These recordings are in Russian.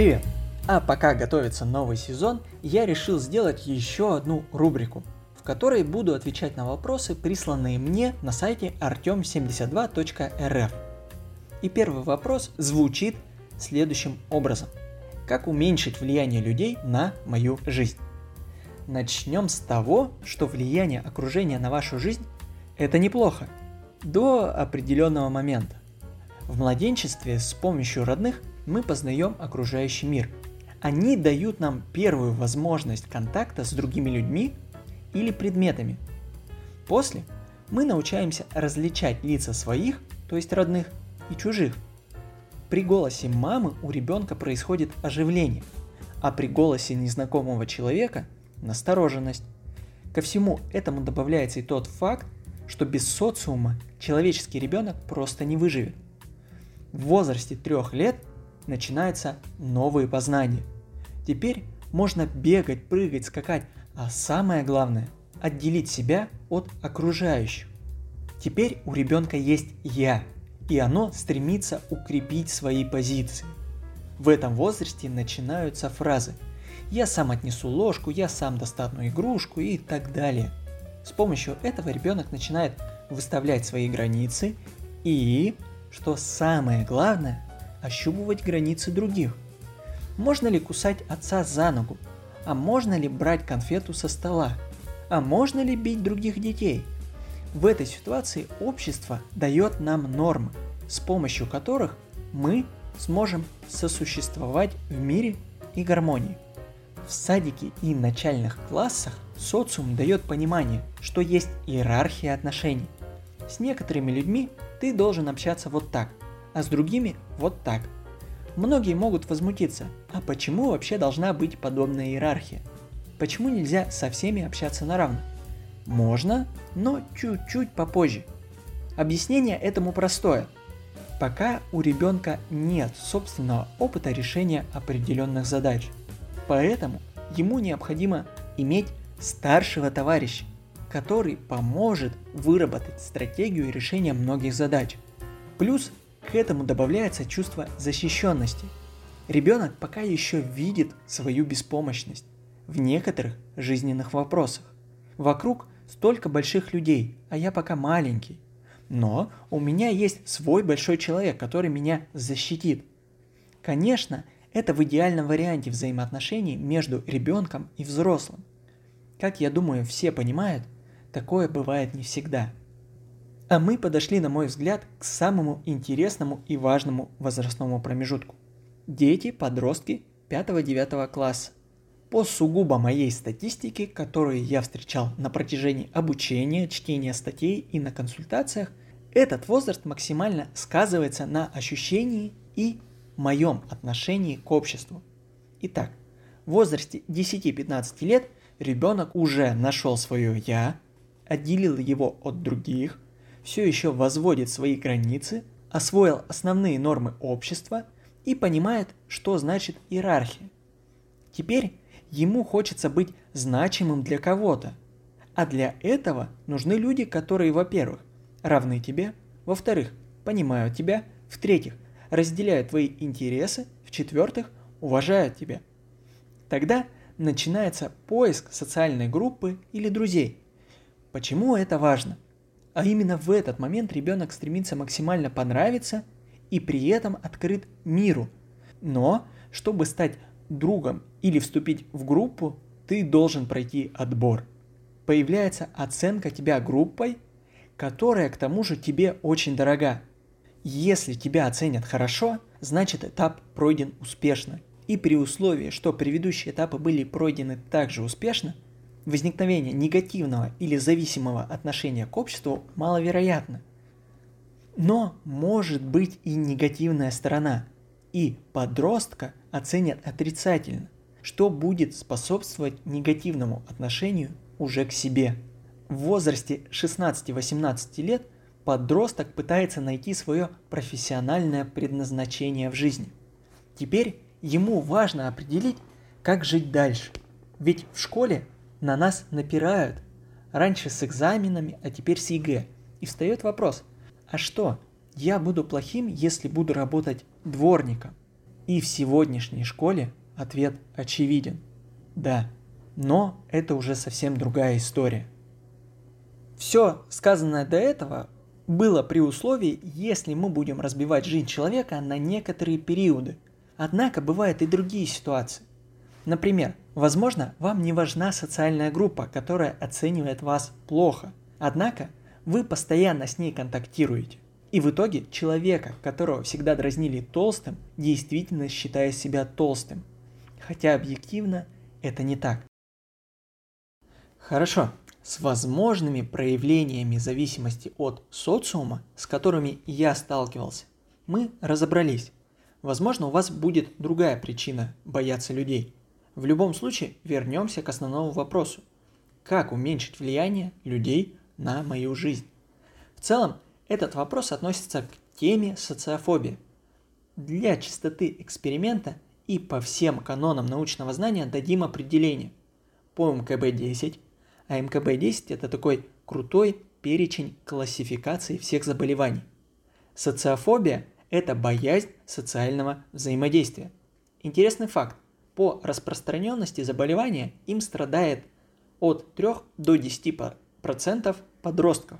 Привет! А пока готовится новый сезон, я решил сделать еще одну рубрику, в которой буду отвечать на вопросы, присланные мне на сайте artem72.rf. И первый вопрос звучит следующим образом. Как уменьшить влияние людей на мою жизнь? Начнем с того, что влияние окружения на вашу жизнь – это неплохо. До определенного момента. В младенчестве с помощью родных мы познаем окружающий мир. Они дают нам первую возможность контакта с другими людьми или предметами. После мы научаемся различать лица своих, то есть родных, и чужих. При голосе мамы у ребенка происходит оживление, а при голосе незнакомого человека – настороженность. Ко всему этому добавляется и тот факт, что без социума человеческий ребенок просто не выживет – в возрасте трех лет начинаются новые познания. Теперь можно бегать, прыгать, скакать, а самое главное – отделить себя от окружающих. Теперь у ребенка есть «я», и оно стремится укрепить свои позиции. В этом возрасте начинаются фразы «я сам отнесу ложку», «я сам достану игрушку» и так далее. С помощью этого ребенок начинает выставлять свои границы и что самое главное – ощупывать границы других. Можно ли кусать отца за ногу? А можно ли брать конфету со стола? А можно ли бить других детей? В этой ситуации общество дает нам нормы, с помощью которых мы сможем сосуществовать в мире и гармонии. В садике и начальных классах социум дает понимание, что есть иерархия отношений. С некоторыми людьми ты должен общаться вот так, а с другими вот так. Многие могут возмутиться, а почему вообще должна быть подобная иерархия? Почему нельзя со всеми общаться на равных? Можно, но чуть-чуть попозже. Объяснение этому простое. Пока у ребенка нет собственного опыта решения определенных задач. Поэтому ему необходимо иметь старшего товарища, который поможет выработать стратегию решения многих задач. Плюс к этому добавляется чувство защищенности. Ребенок пока еще видит свою беспомощность в некоторых жизненных вопросах. Вокруг столько больших людей, а я пока маленький. Но у меня есть свой большой человек, который меня защитит. Конечно, это в идеальном варианте взаимоотношений между ребенком и взрослым. Как я думаю, все понимают, Такое бывает не всегда. А мы подошли, на мой взгляд, к самому интересному и важному возрастному промежутку. Дети, подростки 5-9 класса. По сугубо моей статистике, которую я встречал на протяжении обучения, чтения статей и на консультациях, этот возраст максимально сказывается на ощущении и моем отношении к обществу. Итак, в возрасте 10-15 лет ребенок уже нашел свое «я», отделил его от других, все еще возводит свои границы, освоил основные нормы общества и понимает, что значит иерархия. Теперь ему хочется быть значимым для кого-то, а для этого нужны люди, которые, во-первых, равны тебе, во-вторых, понимают тебя, в-третьих, разделяют твои интересы, в-четвертых, уважают тебя. Тогда начинается поиск социальной группы или друзей, Почему это важно? А именно в этот момент ребенок стремится максимально понравиться и при этом открыт миру. Но, чтобы стать другом или вступить в группу, ты должен пройти отбор. Появляется оценка тебя группой, которая к тому же тебе очень дорога. Если тебя оценят хорошо, значит этап пройден успешно. И при условии, что предыдущие этапы были пройдены также успешно, возникновение негативного или зависимого отношения к обществу маловероятно. Но может быть и негативная сторона, и подростка оценят отрицательно, что будет способствовать негативному отношению уже к себе. В возрасте 16-18 лет подросток пытается найти свое профессиональное предназначение в жизни. Теперь ему важно определить, как жить дальше. Ведь в школе на нас напирают. Раньше с экзаменами, а теперь с ЕГЭ. И встает вопрос, а что, я буду плохим, если буду работать дворником? И в сегодняшней школе ответ очевиден. Да, но это уже совсем другая история. Все сказанное до этого было при условии, если мы будем разбивать жизнь человека на некоторые периоды. Однако бывают и другие ситуации. Например, возможно, вам не важна социальная группа, которая оценивает вас плохо. Однако вы постоянно с ней контактируете. И в итоге человека, которого всегда дразнили толстым, действительно считая себя толстым. Хотя объективно это не так. Хорошо, с возможными проявлениями зависимости от социума, с которыми я сталкивался, мы разобрались. Возможно, у вас будет другая причина бояться людей. В любом случае, вернемся к основному вопросу. Как уменьшить влияние людей на мою жизнь? В целом, этот вопрос относится к теме социофобии. Для чистоты эксперимента и по всем канонам научного знания дадим определение. По МКБ-10 а МКБ-10 это такой крутой перечень классификации всех заболеваний. Социофобия – это боязнь социального взаимодействия. Интересный факт. По распространенности заболевания им страдает от 3 до 10% подростков.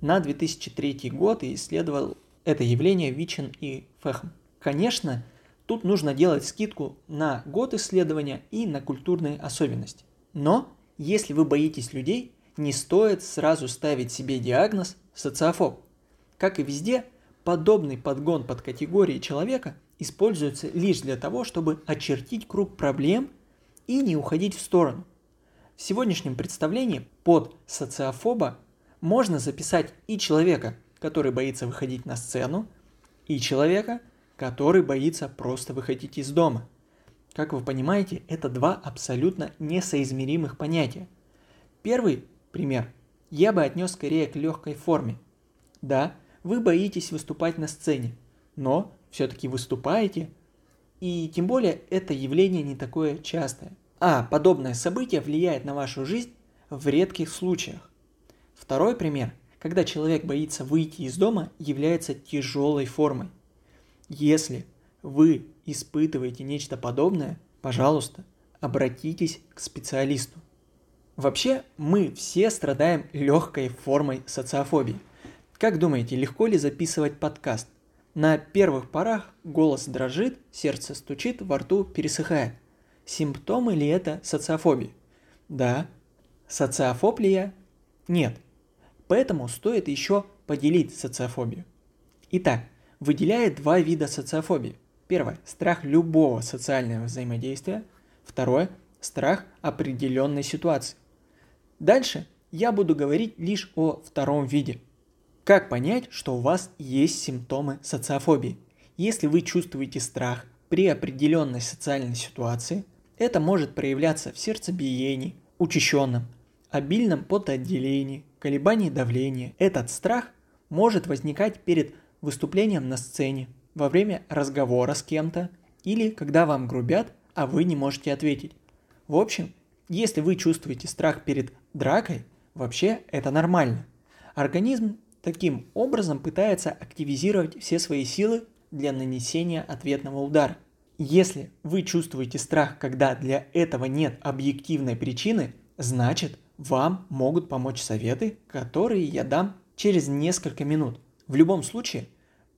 На 2003 год исследовал это явление Вичин и Фехм. Конечно, тут нужно делать скидку на год исследования и на культурные особенности. Но если вы боитесь людей, не стоит сразу ставить себе диагноз социофоб. Как и везде, подобный подгон под категории человека используется лишь для того, чтобы очертить круг проблем и не уходить в сторону. В сегодняшнем представлении под социофоба можно записать и человека, который боится выходить на сцену, и человека, который боится просто выходить из дома – как вы понимаете, это два абсолютно несоизмеримых понятия. Первый пример я бы отнес скорее к легкой форме. Да, вы боитесь выступать на сцене, но все-таки выступаете, и тем более это явление не такое частое. А подобное событие влияет на вашу жизнь в редких случаях. Второй пример, когда человек боится выйти из дома, является тяжелой формой. Если вы испытываете нечто подобное, пожалуйста, обратитесь к специалисту. Вообще, мы все страдаем легкой формой социофобии. Как думаете, легко ли записывать подкаст? На первых порах голос дрожит, сердце стучит, во рту пересыхает. Симптомы ли это социофобии? Да. Социофоб ли я? Нет. Поэтому стоит еще поделить социофобию. Итак, выделяет два вида социофобии – Первое – страх любого социального взаимодействия. Второе – страх определенной ситуации. Дальше я буду говорить лишь о втором виде. Как понять, что у вас есть симптомы социофобии? Если вы чувствуете страх при определенной социальной ситуации, это может проявляться в сердцебиении, учащенном, обильном потоотделении, колебании давления. Этот страх может возникать перед выступлением на сцене, во время разговора с кем-то или когда вам грубят, а вы не можете ответить. В общем, если вы чувствуете страх перед дракой, вообще это нормально. Организм таким образом пытается активизировать все свои силы для нанесения ответного удара. Если вы чувствуете страх, когда для этого нет объективной причины, значит вам могут помочь советы, которые я дам через несколько минут. В любом случае,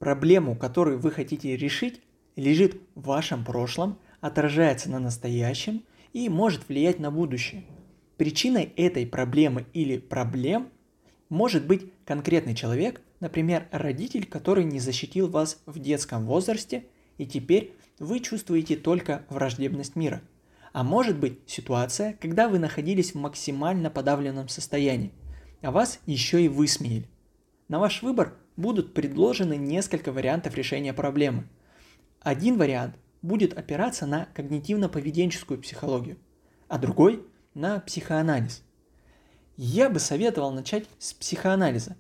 Проблему, которую вы хотите решить, лежит в вашем прошлом, отражается на настоящем и может влиять на будущее. Причиной этой проблемы или проблем может быть конкретный человек, например, родитель, который не защитил вас в детском возрасте, и теперь вы чувствуете только враждебность мира. А может быть ситуация, когда вы находились в максимально подавленном состоянии, а вас еще и высмеяли. На ваш выбор будут предложены несколько вариантов решения проблемы. Один вариант будет опираться на когнитивно-поведенческую психологию, а другой – на психоанализ. Я бы советовал начать с психоанализа.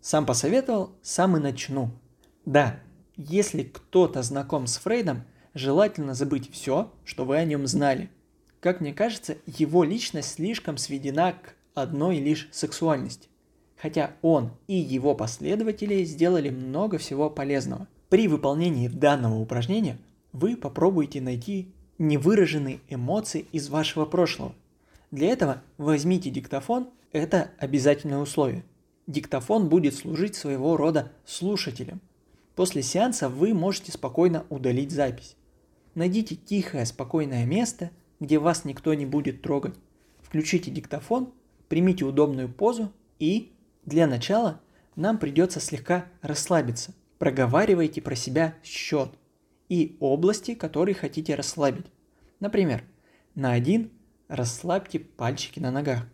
Сам посоветовал, сам и начну. Да, если кто-то знаком с Фрейдом, желательно забыть все, что вы о нем знали. Как мне кажется, его личность слишком сведена к одной лишь сексуальности хотя он и его последователи сделали много всего полезного. При выполнении данного упражнения вы попробуйте найти невыраженные эмоции из вашего прошлого. Для этого возьмите диктофон, это обязательное условие. Диктофон будет служить своего рода слушателем. После сеанса вы можете спокойно удалить запись. Найдите тихое, спокойное место, где вас никто не будет трогать. Включите диктофон, примите удобную позу и, для начала, нам придется слегка расслабиться. Проговаривайте про себя счет и области, которые хотите расслабить. Например, на один расслабьте пальчики на ногах,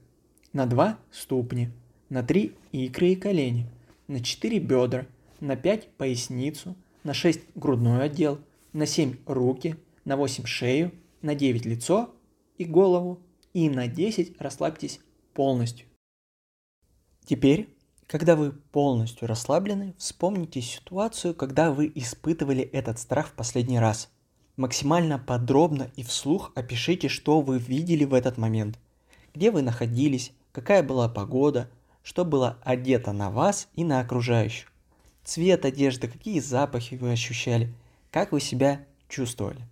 на два ступни, на три икры и колени, на четыре бедра, на пять поясницу, на шесть грудной отдел, на семь руки, на восемь шею, на девять лицо и голову, и на 10 расслабьтесь полностью. Теперь когда вы полностью расслаблены, вспомните ситуацию, когда вы испытывали этот страх в последний раз. Максимально подробно и вслух опишите, что вы видели в этот момент. Где вы находились, какая была погода, что было одето на вас и на окружающих. Цвет одежды, какие запахи вы ощущали, как вы себя чувствовали.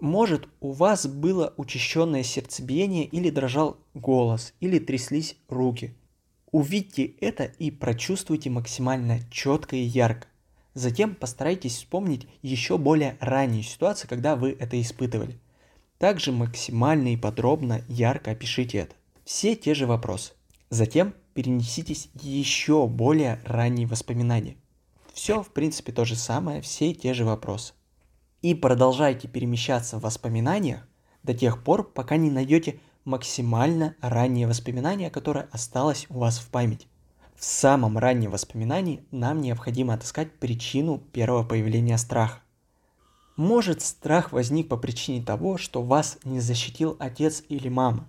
Может, у вас было учащенное сердцебиение или дрожал голос, или тряслись руки – Увидьте это и прочувствуйте максимально четко и ярко. Затем постарайтесь вспомнить еще более раннюю ситуацию, когда вы это испытывали. Также максимально и подробно, ярко опишите это. Все те же вопросы. Затем перенеситесь еще более ранние воспоминания. Все, в принципе, то же самое, все те же вопросы. И продолжайте перемещаться в воспоминаниях до тех пор, пока не найдете максимально раннее воспоминание, которое осталось у вас в памяти. В самом раннем воспоминании нам необходимо отыскать причину первого появления страха. Может страх возник по причине того, что вас не защитил отец или мама.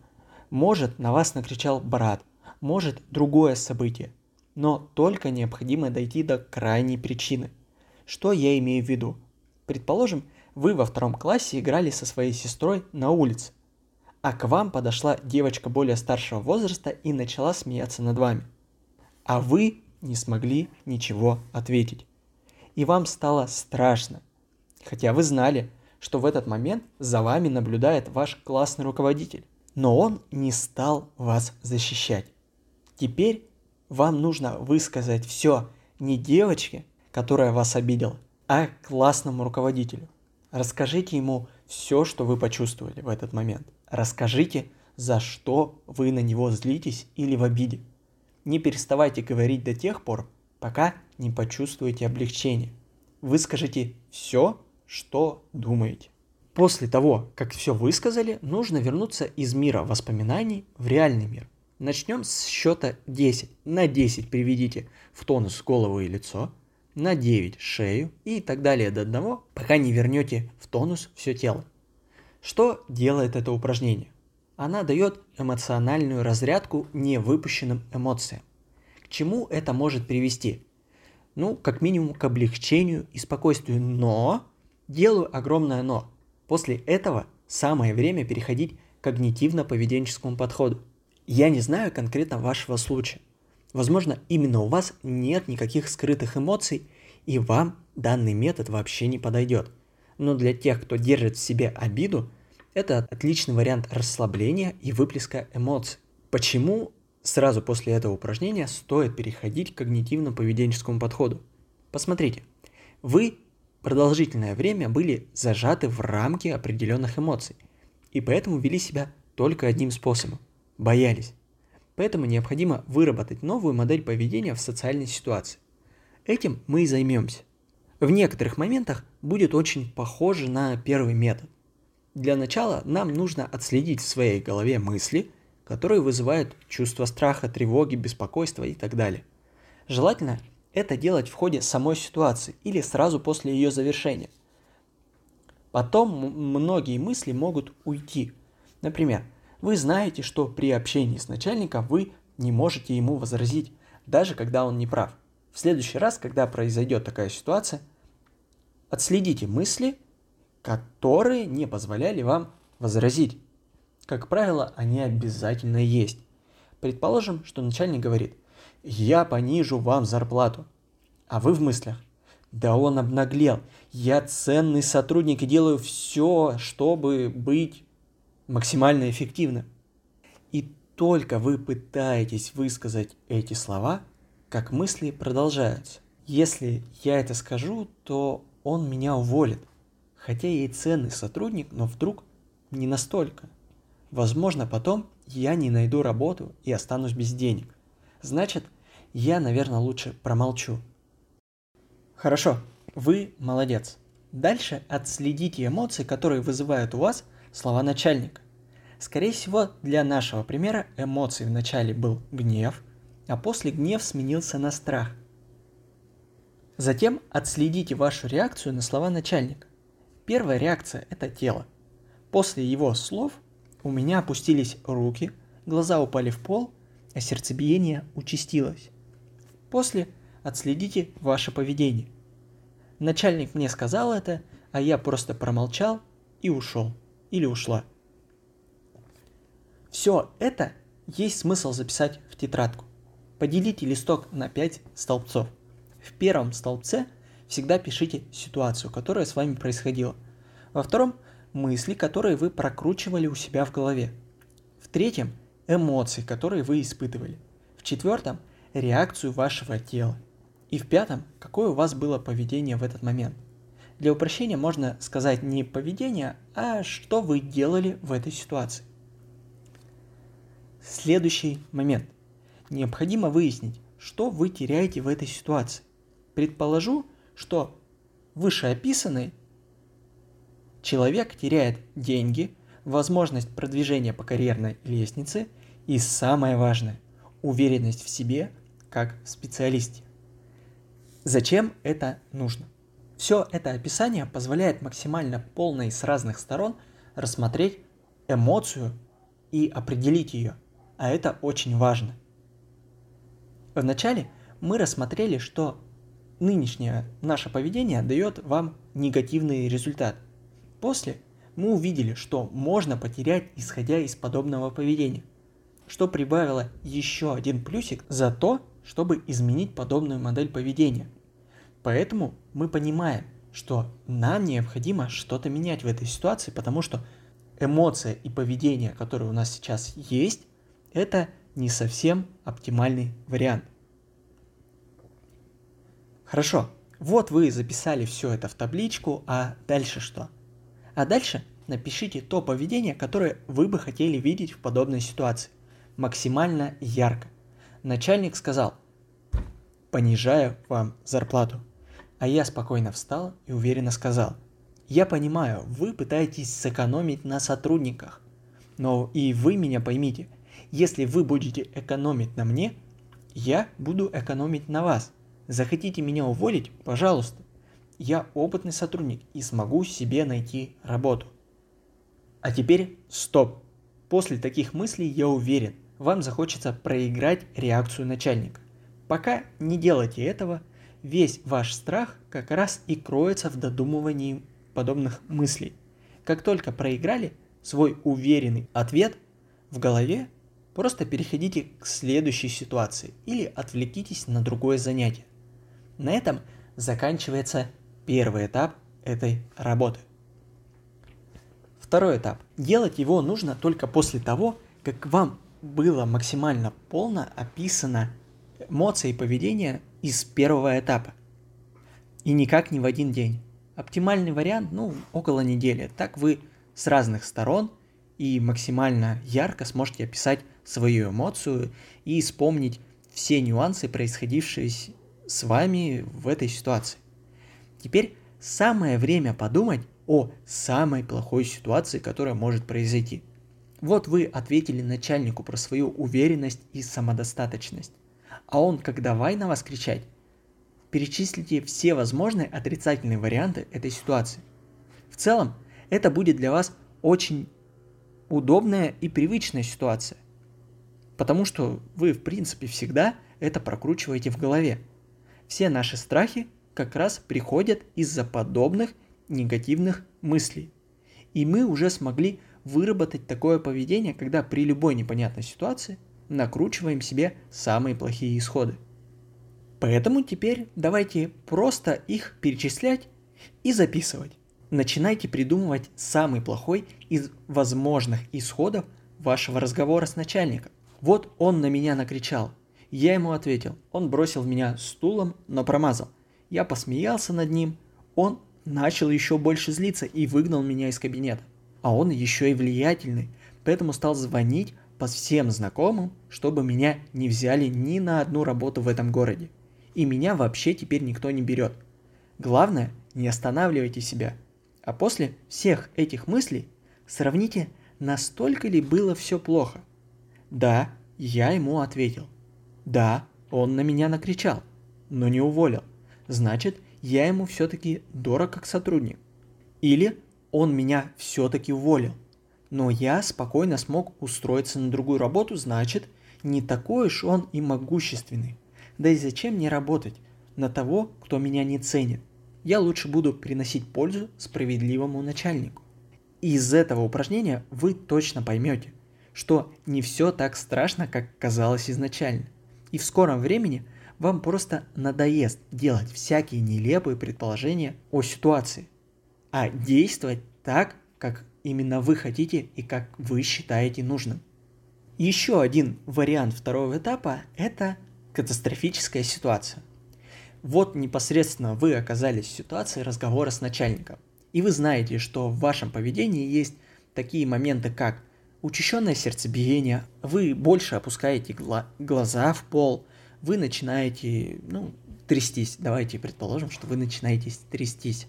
Может на вас накричал брат. Может другое событие. Но только необходимо дойти до крайней причины. Что я имею в виду? Предположим, вы во втором классе играли со своей сестрой на улице а к вам подошла девочка более старшего возраста и начала смеяться над вами. А вы не смогли ничего ответить. И вам стало страшно. Хотя вы знали, что в этот момент за вами наблюдает ваш классный руководитель. Но он не стал вас защищать. Теперь вам нужно высказать все не девочке, которая вас обидела, а классному руководителю. Расскажите ему все, что вы почувствовали в этот момент. Расскажите, за что вы на него злитесь или в обиде. Не переставайте говорить до тех пор, пока не почувствуете облегчение. Выскажите все, что думаете. После того, как все высказали, нужно вернуться из мира воспоминаний в реальный мир. Начнем с счета 10. На 10 приведите в тонус голову и лицо, на 9 шею и так далее до одного, пока не вернете в тонус все тело. Что делает это упражнение? Она дает эмоциональную разрядку невыпущенным эмоциям. К чему это может привести? Ну, как минимум к облегчению и спокойствию. Но, делаю огромное но. После этого самое время переходить к когнитивно-поведенческому подходу. Я не знаю конкретно вашего случая. Возможно, именно у вас нет никаких скрытых эмоций, и вам данный метод вообще не подойдет но для тех, кто держит в себе обиду, это отличный вариант расслабления и выплеска эмоций. Почему сразу после этого упражнения стоит переходить к когнитивно-поведенческому подходу? Посмотрите, вы продолжительное время были зажаты в рамки определенных эмоций, и поэтому вели себя только одним способом – боялись. Поэтому необходимо выработать новую модель поведения в социальной ситуации. Этим мы и займемся в некоторых моментах будет очень похоже на первый метод. Для начала нам нужно отследить в своей голове мысли, которые вызывают чувство страха, тревоги, беспокойства и так далее. Желательно это делать в ходе самой ситуации или сразу после ее завершения. Потом многие мысли могут уйти. Например, вы знаете, что при общении с начальником вы не можете ему возразить, даже когда он не прав. В следующий раз, когда произойдет такая ситуация, отследите мысли, которые не позволяли вам возразить. Как правило, они обязательно есть. Предположим, что начальник говорит, я понижу вам зарплату. А вы в мыслях, Да он обнаглел. Я ценный сотрудник и делаю все, чтобы быть максимально эффективным. И только вы пытаетесь высказать эти слова, как мысли продолжаются. Если я это скажу, то он меня уволит. Хотя я и ценный сотрудник, но вдруг не настолько. Возможно, потом я не найду работу и останусь без денег. Значит, я, наверное, лучше промолчу. Хорошо, вы молодец. Дальше отследите эмоции, которые вызывают у вас слова начальника. Скорее всего, для нашего примера эмоций в начале был гнев, а после гнев сменился на страх. Затем отследите вашу реакцию на слова начальника. Первая реакция – это тело. После его слов у меня опустились руки, глаза упали в пол, а сердцебиение участилось. После отследите ваше поведение. Начальник мне сказал это, а я просто промолчал и ушел. Или ушла. Все это есть смысл записать в тетрадку. Поделите листок на 5 столбцов. В первом столбце всегда пишите ситуацию, которая с вами происходила. Во втором – мысли, которые вы прокручивали у себя в голове. В третьем – эмоции, которые вы испытывали. В четвертом реакцию вашего тела. И в пятом, какое у вас было поведение в этот момент. Для упрощения можно сказать не поведение, а что вы делали в этой ситуации. Следующий момент. Необходимо выяснить, что вы теряете в этой ситуации. Предположу, что вышеописанный человек теряет деньги, возможность продвижения по карьерной лестнице и самое важное – уверенность в себе как специалисте. Зачем это нужно? Все это описание позволяет максимально полно и с разных сторон рассмотреть эмоцию и определить ее, а это очень важно. Вначале мы рассмотрели, что нынешнее наше поведение дает вам негативный результат. После мы увидели, что можно потерять, исходя из подобного поведения, что прибавило еще один плюсик за то, чтобы изменить подобную модель поведения. Поэтому мы понимаем, что нам необходимо что-то менять в этой ситуации, потому что эмоция и поведение, которые у нас сейчас есть, это не совсем оптимальный вариант. Хорошо, вот вы записали все это в табличку, а дальше что? А дальше напишите то поведение, которое вы бы хотели видеть в подобной ситуации. Максимально ярко начальник сказал, понижаю вам зарплату. А я спокойно встал и уверенно сказал, я понимаю, вы пытаетесь сэкономить на сотрудниках, но и вы меня поймите, если вы будете экономить на мне, я буду экономить на вас. Захотите меня уволить, пожалуйста. Я опытный сотрудник и смогу себе найти работу. А теперь стоп. После таких мыслей я уверен – вам захочется проиграть реакцию начальника. Пока не делайте этого, весь ваш страх как раз и кроется в додумывании подобных мыслей. Как только проиграли свой уверенный ответ в голове, просто переходите к следующей ситуации или отвлекитесь на другое занятие. На этом заканчивается первый этап этой работы. Второй этап. Делать его нужно только после того, как вам было максимально полно описано эмоции и поведение из первого этапа. И никак не в один день. Оптимальный вариант, ну, около недели. Так вы с разных сторон и максимально ярко сможете описать свою эмоцию и вспомнить все нюансы, происходившие с вами в этой ситуации. Теперь самое время подумать о самой плохой ситуации, которая может произойти – вот вы ответили начальнику про свою уверенность и самодостаточность. А он, как давай на вас кричать, перечислите все возможные отрицательные варианты этой ситуации. В целом, это будет для вас очень удобная и привычная ситуация. Потому что вы, в принципе, всегда это прокручиваете в голове. Все наши страхи как раз приходят из-за подобных негативных мыслей. И мы уже смогли выработать такое поведение, когда при любой непонятной ситуации накручиваем себе самые плохие исходы. Поэтому теперь давайте просто их перечислять и записывать. Начинайте придумывать самый плохой из возможных исходов вашего разговора с начальником. Вот он на меня накричал. Я ему ответил. Он бросил меня стулом, но промазал. Я посмеялся над ним. Он начал еще больше злиться и выгнал меня из кабинета. А он еще и влиятельный, поэтому стал звонить по всем знакомым, чтобы меня не взяли ни на одну работу в этом городе. И меня вообще теперь никто не берет. Главное, не останавливайте себя. А после всех этих мыслей сравните, настолько ли было все плохо. Да, я ему ответил. Да, он на меня накричал, но не уволил. Значит, я ему все-таки дорог как сотрудник. Или он меня все-таки уволил. Но я спокойно смог устроиться на другую работу, значит, не такой уж он и могущественный. Да и зачем мне работать на того, кто меня не ценит? Я лучше буду приносить пользу справедливому начальнику. из этого упражнения вы точно поймете, что не все так страшно, как казалось изначально. И в скором времени вам просто надоест делать всякие нелепые предположения о ситуации, а действовать так, как именно вы хотите и как вы считаете нужным. Еще один вариант второго этапа – это катастрофическая ситуация. Вот непосредственно вы оказались в ситуации разговора с начальником, и вы знаете, что в вашем поведении есть такие моменты, как учащенное сердцебиение, вы больше опускаете гла- глаза в пол, вы начинаете, ну, трястись. Давайте предположим, что вы начинаете трястись.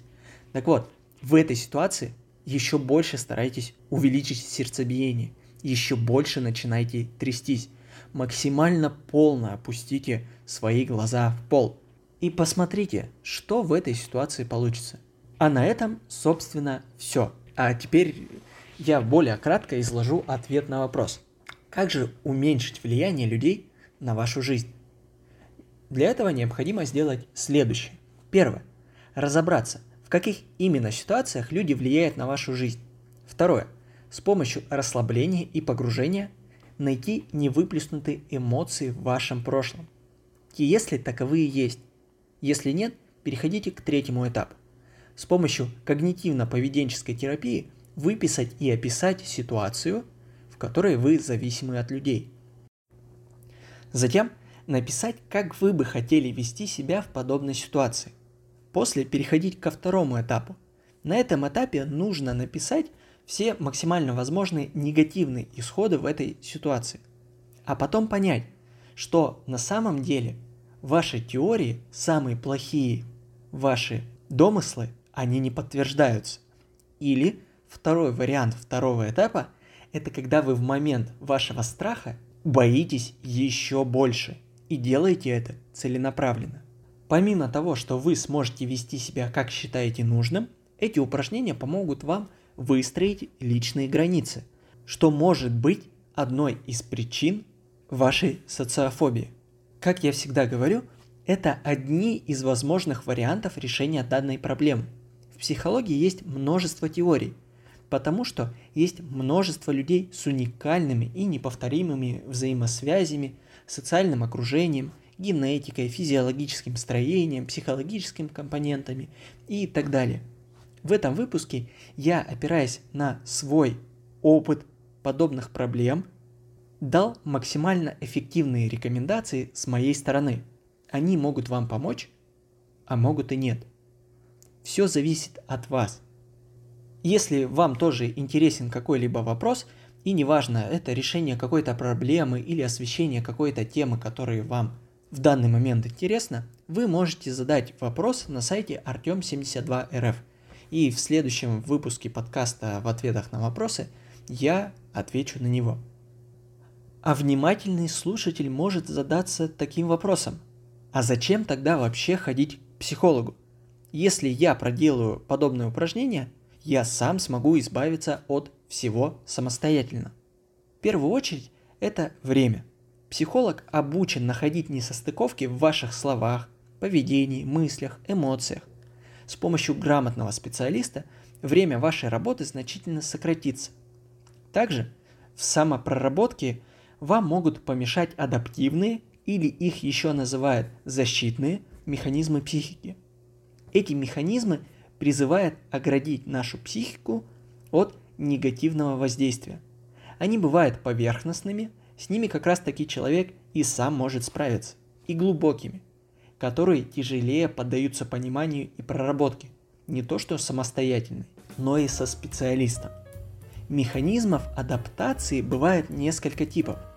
Так вот, в этой ситуации еще больше старайтесь увеличить сердцебиение, еще больше начинайте трястись. Максимально полно опустите свои глаза в пол. И посмотрите, что в этой ситуации получится. А на этом, собственно, все. А теперь я более кратко изложу ответ на вопрос. Как же уменьшить влияние людей на вашу жизнь? Для этого необходимо сделать следующее. Первое. Разобраться, в каких именно ситуациях люди влияют на вашу жизнь. Второе. С помощью расслабления и погружения найти невыплеснутые эмоции в вашем прошлом. И если таковые есть. Если нет, переходите к третьему этапу. С помощью когнитивно-поведенческой терапии выписать и описать ситуацию, в которой вы зависимы от людей. Затем написать, как вы бы хотели вести себя в подобной ситуации. После переходить ко второму этапу. На этом этапе нужно написать все максимально возможные негативные исходы в этой ситуации. А потом понять, что на самом деле ваши теории самые плохие, ваши домыслы, они не подтверждаются. Или второй вариант второго этапа – это когда вы в момент вашего страха боитесь еще больше и делаете это целенаправленно. Помимо того, что вы сможете вести себя как считаете нужным, эти упражнения помогут вам выстроить личные границы, что может быть одной из причин вашей социофобии. Как я всегда говорю, это одни из возможных вариантов решения данной проблемы. В психологии есть множество теорий, потому что есть множество людей с уникальными и неповторимыми взаимосвязями, социальным окружением, генетикой, физиологическим строением, психологическими компонентами и так далее. В этом выпуске я, опираясь на свой опыт подобных проблем, дал максимально эффективные рекомендации с моей стороны. Они могут вам помочь, а могут и нет. Все зависит от вас. Если вам тоже интересен какой-либо вопрос, и неважно, это решение какой-то проблемы или освещение какой-то темы, которые вам в данный момент интересно, вы можете задать вопрос на сайте Артем72РФ. И в следующем выпуске подкаста в ответах на вопросы я отвечу на него. А внимательный слушатель может задаться таким вопросом. А зачем тогда вообще ходить к психологу? Если я проделаю подобное упражнение, я сам смогу избавиться от всего самостоятельно. В первую очередь это время. Психолог обучен находить несостыковки в ваших словах, поведении, мыслях, эмоциях. С помощью грамотного специалиста время вашей работы значительно сократится. Также в самопроработке вам могут помешать адаптивные или их еще называют защитные механизмы психики. Эти механизмы призывают оградить нашу психику от негативного воздействия. Они бывают поверхностными, с ними как раз таки человек и сам может справиться, и глубокими, которые тяжелее поддаются пониманию и проработке, не то что самостоятельной, но и со специалистом. Механизмов адаптации бывает несколько типов –